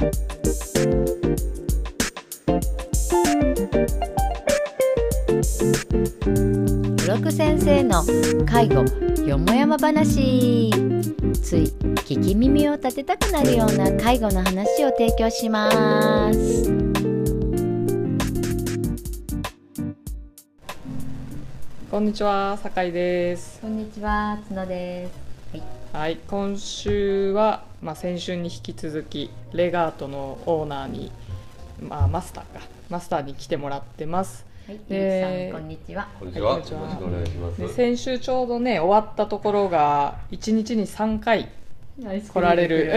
ブロック先生の介護よもやま話。つい聞き耳を立てたくなるような介護の話を提供します。こんにちは、酒井です。こんにちは角です。はいはい、今週は、まあ、先週に引き続きレガートのオーナーに、まあ、マスターかマスターに来てもらってます。はい、でゆうきさんこんにちはこんにちは。よろしくお願いします。で先週ちょうどね終わったところが1日に3回来られる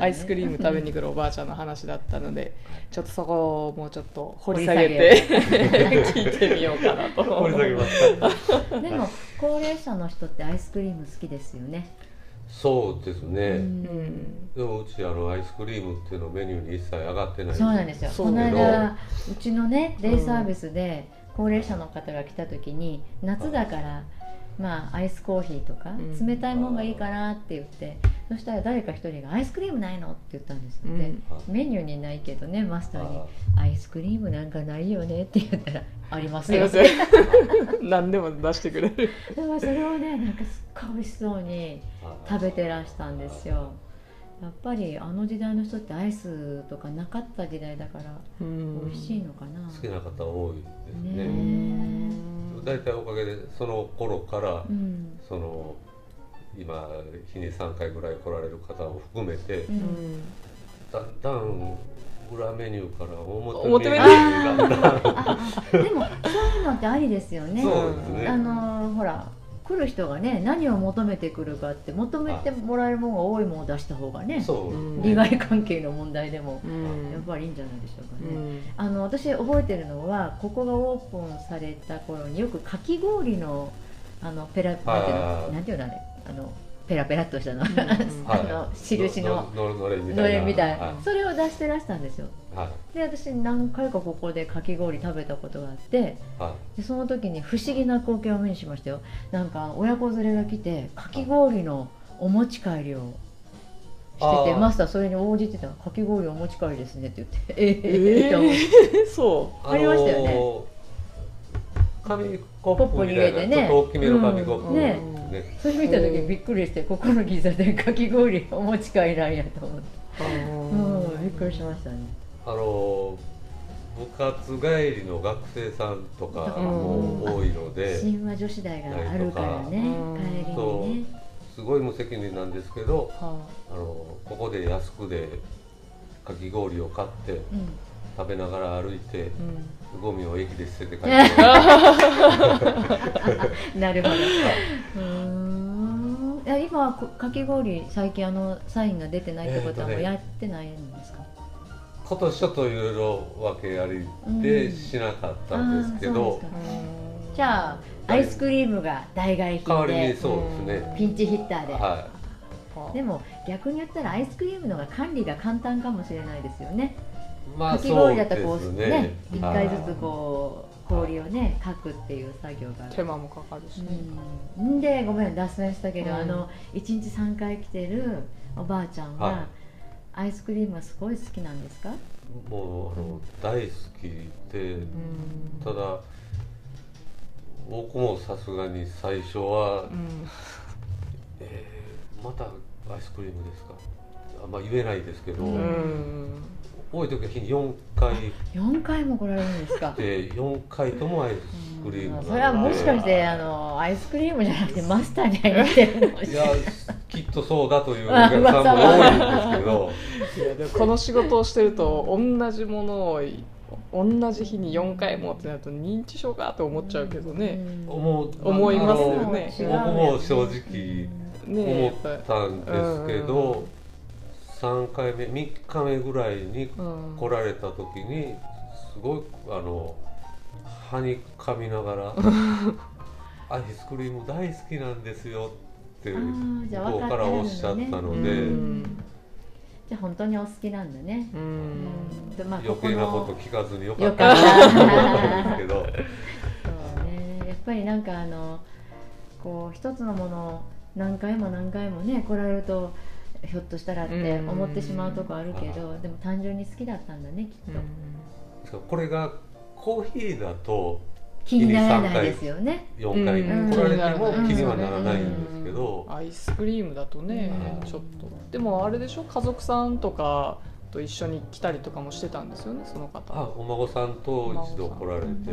アイスクリーム食べに来るおばあちゃんの話だったのでちょっとそこをもうちょっと掘り下げて 聞いてみようかなと掘り下げます。でも高齢者の人ってアイスクリーム好きですよねそうですね。うん。でもうちあのアイスクリームっていうのメニューに一切上がってない。そうなんですよ。この間うちのねデイサービスで高齢者の方が来た時に夏だからまあアイスコーヒーとかうん。冷たいもんがいいかなって言ってそしたら誰か一人が「アイスクリームないの?」って言ったんですよ、でうん。メニューにないけどねマスターにあ「アイスクリームなんかないよね」って言ったら「ありますよ。すいま」せん。何でも出してくれる。でもそれをねなんかすっごい美味しそうにあ食べてらしたんですよ。やっぱりあの時代の人ってアイスとかなかった時代だから美味しいのかな、好きな方多いですね。ね。大体おかげでその頃からうん。その今日に3回ぐらい来られる方を含めてうん。だんだん裏メニューから表表メメニニュー。ューにだんだん。ああでもそういうのってありですよね。そうですね。あのほら来る人がね何を求めてくるかって求めてもらえるものが多いものを出した方がねそう利害関係の問題でもうん。やっぱりいいんじゃないでしょうかね、うん。あの私覚えてるのはここがオープンされた頃によくかき氷のあのペラなんていうあーのなんていうのあれあのペラペラっとしたの、ん あの印の。ののれんみたいそれを出してらしたんですよ。いはい。で私何回かここでかき氷食べたことがあってはでその時に不思議な光景を目にしましたよ。なんか親子連れが来てかき氷のお持ち帰りをしててマスターそれに応じてた「かき氷お持ち帰りですね」って言って「えええと思って。そいありましたよね。紙コップみたいなポップに入れてね。ちょっと大きめの紙コップ。うん。ねね。それ見た時びっくりしてここのギザでかき氷お持ち帰りなんやと思って。ううんびっくりしましたねあのー部活帰りの学生さんとかも多いので神話女子大があるからねうん。帰りそにね。うすごい無責任なんですけどはあのここで安くでかき氷を買ってうん食べながら歩いてあうんゴミを駅で捨てて帰って なるほど。うーん。今かき氷最近あのサインが出てないってことはもうやってないんですか？今年ちょっといろいろ訳ありでしなかったんですけどうですかじゃあアイスクリームが代替代わりにそうですねピンチヒッターで。はでも逆に言ったらアイスクリームの方が管理が簡単かもしれないですよね。いまあかき氷だったらこうねね一回ずつはいこう氷をねかくっていう作業が。手間もかかるしね。うん、でごめん脱線したけど、うんあの1日3回来てるおばあちゃんは、はい。アイスクリームはすごい好きなんですか？もうあの大好きでうん。ただ僕もさすがに最初は、うん。えーまたアイスクリームですか？あんま言えないですけど、うんうん多い時は日に4回。4回も来られるんですか？で4回ともアイスクリームそれはもしかしてあのアイスクリームじゃなくてマスターに会いてるの？いらやきっとそうだというお客さんも多いんですけど。いやでもこの仕事をしてると同じものを同じ日に4回もってなると認知症かと思っちゃうけどね、思う思いますよね。僕も正直ね思ったんですけど、3回目3日目ぐらいにうん。来られた時にすごいあの歯に噛みながら「アイスクリーム大好きなんですよ」って向こうからおっしゃったのうで、ん。じゃあ本当にお好きなんだね。う、うん。まあ余計なこと聞かずによかよったなと思うんですけど。そうね。やっぱりなんかあのこう一つのものを何回も何回もね来られるとひょっとしたらって思ってしまうとこあるけどでも単純に好きだったんだねきっと、そうこれがコーヒーだと気にならないですよね4回うん。来られてもうん。気にはならないん。ですけど、アイスクリームだとねうん。ちょっとでもあれでしょ家族さん。とかと一緒に来たりとかもしてたん。ですよねその方あお孫さん。と一度来られてん。す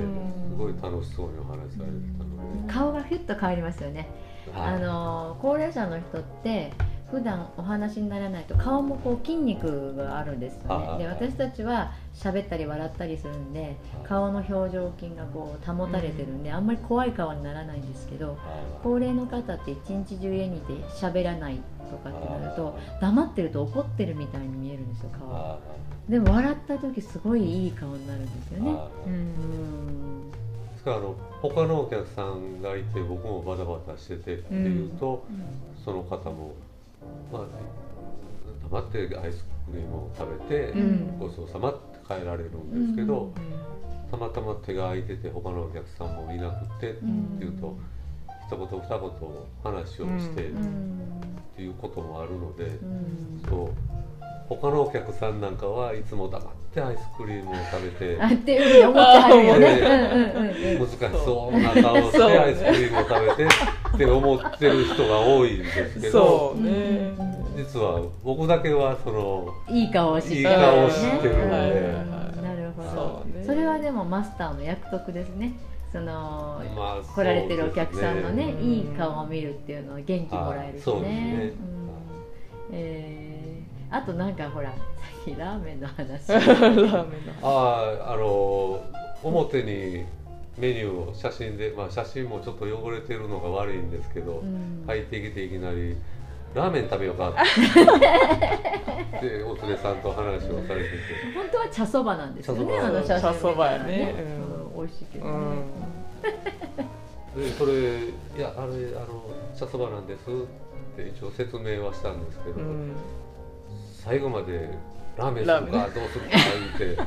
ごい楽しそうにお話しされてたので、顔がヒュッと変わりますよねはいあの高齢者の人って普段お話にならないと顔もこう筋肉があるんですよね。あで私たちは喋ったり笑ったりするんで顔の表情筋がこう保たれてるんで、あんまり怖い顔にならないんですけどあ高齢の方って一日中家にいて喋らないとかってなると黙ってると怒ってるみたいに見えるんですよ顔。あでも笑った時すごいいい顔になるんですよね。あううん。んですからあの他のお客さんがいて僕もバタバタしててっていうと、その方も、まあ、黙ってアイスクリームを食べて、うん。ごちそうさまって帰られるんですけど、たまたま手が空いてて他のお客さんもいなくてっていうと、一言二言話をしてっていうこともあるので、うん。そう。他のお客さんなんかはいつも黙ってアイスクリームを食べて あっていうふうに思ってはるよね。難しそうな顔をしてアイスクリームを食べてって思ってる人が多いんですけどそう。ね実は僕だけはそのいい顔をしていい顔をしてるので。うんはい。はい。はいなるほど。そうね。それはでもマスターの約束ですね。その、まあ来られてるお客さんのねそうですいい顔を見るっていうのは元気もらえるしね。ね。うん。えーあとなんかほらさっきラーメンの話。ラーメンのあああの表にメニューを写真で、まあ、写真もちょっと汚れてるのが悪いんですけど、うん。入ってきていきなり「ラーメン食べようか」ってお連れさんと話をされてて。本当は茶そばなんですよね茶そば。あの写真。茶そばやね。うんうん。美味しいけどね、うん。でそれ「いやあれあの茶そばなんです」って一応説明はしたんですけど、うん。最後まで「ラーメンするラーメかどうするか」言って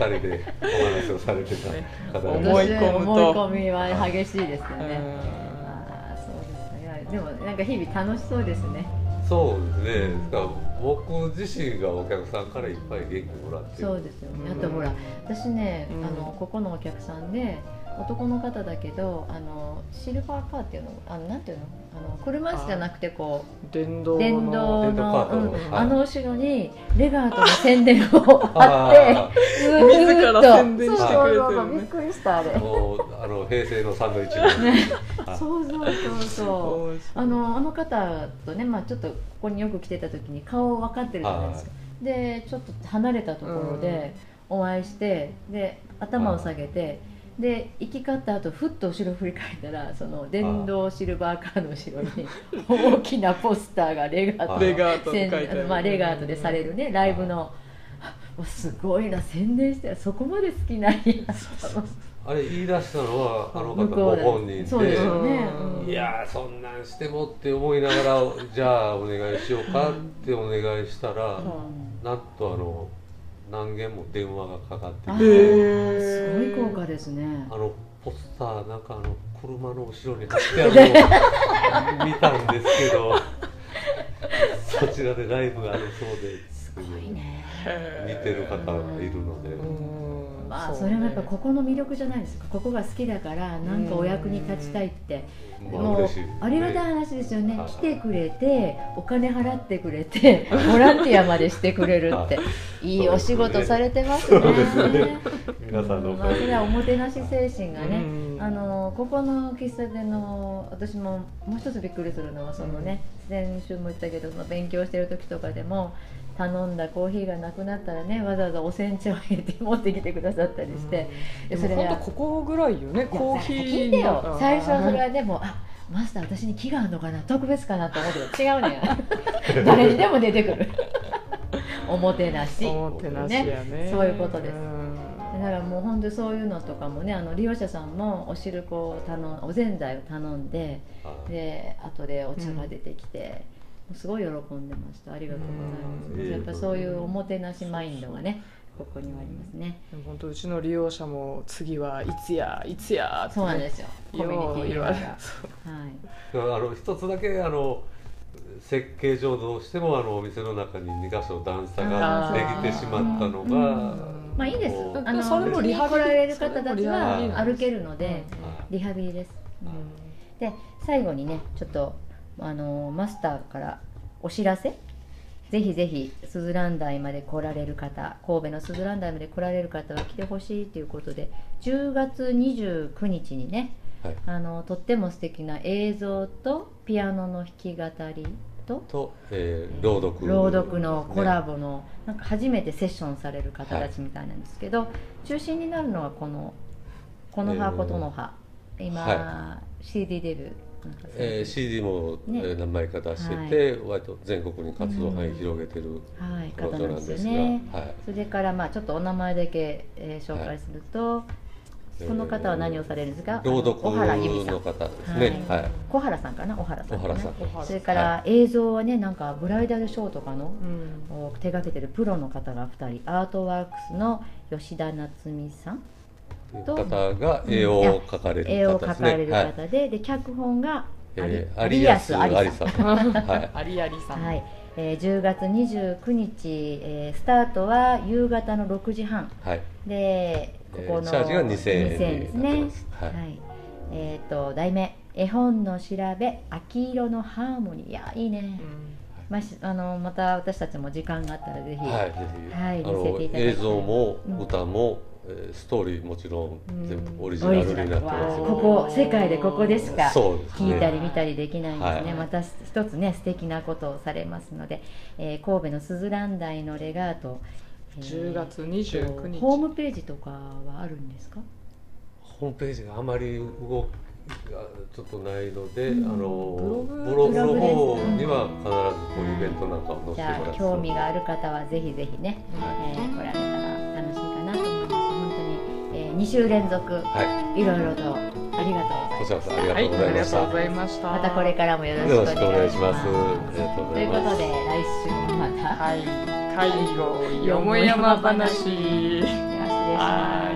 2人でお話をされてたね方思がい込むと思い込みは激しいですようん。ね、ああそうですね。でもなんか日々楽しそうですね。そうですね。だから僕自身がお客さんからいっぱい元気もらってる。そうですよね、うん。あとほら私ね、うん。あのここのお客さんで男の方だけどあのシルバーカーっていうのあのなんていうの？あの車椅子じゃなくてこ電動の。う電動電動カの、うん。はい。あの後ろにレガートの宣伝を貼あってずー。っと。自ら宣伝してくれてるね。そうそうそうびっくりしたあれ。あもうあの平成のサンドイッチ そうそうそうそう。あのあの方とね、まあ、ちょっとここによく来てた時に顔分かってるじゃないですか。でちょっと離れたところでお会いしてで頭を下げてで行き交った後ふっと後ろ振り返ったらその電動シルバーカーの後ろに 大きなポスターがレガートレガート書いてある。宣まあ、レガートでされるね。ライブのあすごいな宣伝してそこまで好きなんや。あれ言い出したのはあの方ご本人ですよね、うん。うん。いやーそんなんしてもって思いながらじゃあお願いしようかってお願いしたら、うん。なんとあの何件も電話がかかってあきて。ー。すごい効果ですね。あのポスターなんかあの車の後ろに貼ってあるのを 見たんですけどそちらでライブがあるそうですごいね。見てる方がいるので、それはやっぱここの魅力じゃないですか。ここが好きだからなんかお役に立ちたいって。まあもうありがたい話ですよね。はい。来てくれてお金払ってくれて ボランティアまでしてくれるって はいいいお仕事されてますね。皆さんのおまあ、かげで。それはおもてなし精神がね、うんあのここの喫茶店の私ももう一つびっくりするのはそのね、先週も言ったけどその勉強してる時とかでも頼んだコーヒーがなくなったらねわざわざお煎茶を入れて持ってきてくださったりして、ででも本当ここぐらいよねコーヒー。最初はそれはでもあマスター私に気があるのかな特別かなと思うけど違うねん 誰にでも出てくる。おもてなし。おもてなしやね。そういうことです。んだからもう本当にそういうのとかもねあの利用者さんもお汁粉を頼んおぜんざいを頼んではい。で後でお茶が出てきて、もうすごい喜んでました。ありがとうございます、うん。やっぱそういうおもてなしマインドがねここにはありますね。本当うちの利用者も次はいつやいつやってそうなんですよ。コミュニティがはい。あの一つだけあの設計上どうしてもあのお店の中に2箇所段差あがー。できてしまったのうん。が、まあいいです。あのそれもリハビリ。来られる方たちは歩けるのではいリハビリです、で最後にねちょっとあのマスターからお知らせ。ぜひぜひスズラン台まで来られる方神戸のスズラン台まで来られる方は来てほしいということで10月29日にねはい。あのとっても素敵な映像とピアノの弾き語りとと、えー朗読、朗読のコラボ、ボの、なんか初めてセッションされる方たちみたいなんですけど、中心になるのはこの「この葉ことの葉」今、は CD デビューえー、る CD も、ね。えー何枚か出してて、割と全国に活動範囲広げてるはい、彼方なんですよ女なんですが、ね。はい。それからまあちょっとお名前だけ、えー紹介すると、この方は何をされるんですか？朗読小原由美さんの。方ですね。ははいい。小原さんかな、小原さんかな？小原さんそれから映像はね、なんかブライダルショーとかのうんを手掛けてるプロの方が2人アートワークスの吉田夏美さんと方が絵を描かれ絵をる方ですね。描かれるはい。方で,、で脚本がアリ,、えー、アリアスアリさん。はい。ありありさん、はいえー10月29日、えースタートは夕方の6時半。はい。でここのえーチャージが2000円ですね。ますはい。えっ、と題名「絵本の調べ秋色のハーモニー」いやいいね、まあしあのまた私たちも時間があったらぜひ、はい、はい見せていただきたい。映像もうん。歌も、えーストーリーもちろんうん全部オリジナルになってますオリジナルここ世界でここでしか聞いたり見たりできないんですね、はい。また一つね素敵なことをされますので、えー神戸のスズラン台のレガート、えー10月29日。ホームページとかはあるんですか？ホームページがあまり動ちょっとないので、うん。あのブログ？ブログの方には必ずこういうイベントなんかをじゃあ載せてもらって興味がある方はぜひぜひね、えー来られたら2週連続はい。ろいろとありがとうございますこちらこそありがはい、とうございました、ありがとうございましたまたこれからもよろしくお願いしま願いします。ということで来週もまた、はい。介護よもやま話。では失礼します